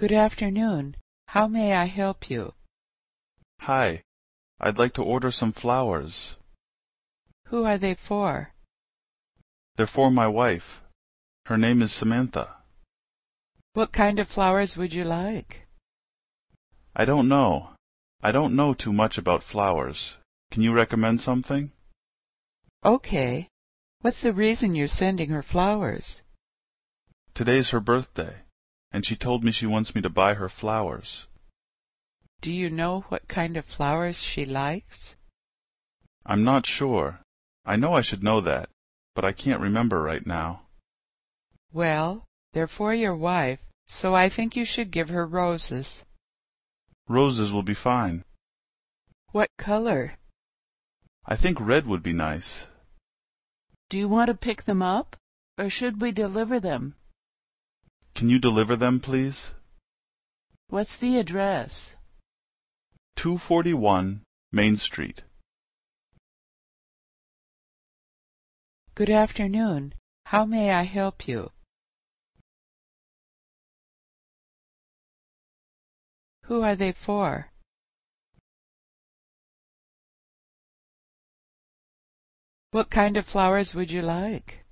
Good afternoon. How may I help you? Hi. I'd like to order some flowers. Who are they for? They're for my wife. Her name is Samantha. What kind of flowers would you like? I don't know. I don't know too much about flowers. Can you recommend something? Okay. What's the reason you're sending her flowers? Today's her birthday, and she told me she wants me to buy her flowers. Do you know what kind of flowers she likes? I'm not sure. I know I should know that, but I can't remember right now. Well, they're for your wife, so I think you should give her roses. Roses will be fine. What color? I think red would be nice. Do you want to pick them up, or should we deliver them? Can you deliver them, please? What's the address? 241 Main Street. Good afternoon. How may I help you? Who are they for? What kind of flowers would you like?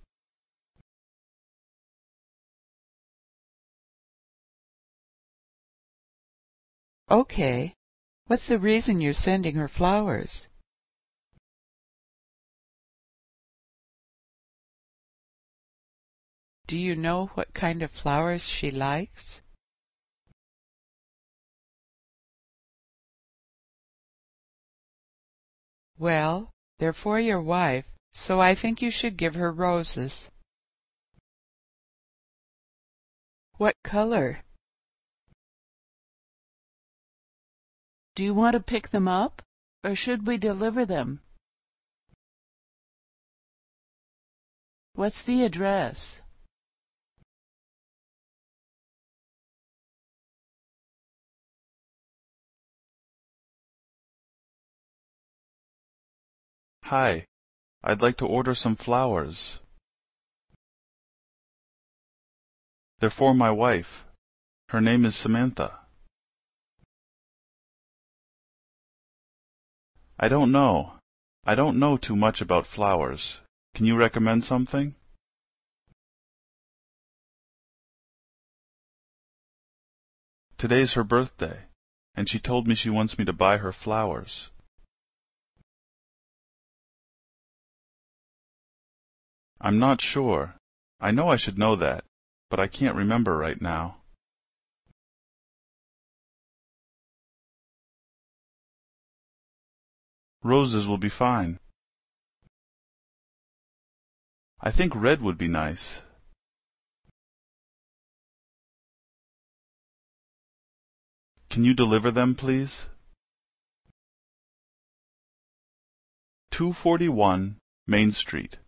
Okay. What's the reason you're sending her flowers? Do you know what kind of flowers she likes? Well, they're for your wife, so I think you should give her roses. What color? Do you want to pick them up, or should we deliver them? What's the address? Hi. I'd like to order some flowers. They're for my wife. Her name is Samantha. I don't know. I don't know too much about flowers. Can you recommend something? Today's her birthday, and she told me she wants me to buy her flowers. I'm not sure. I know I should know that, but I can't remember right now. Roses will be fine. I think red would be nice. Can you deliver them, please? 241 Main Street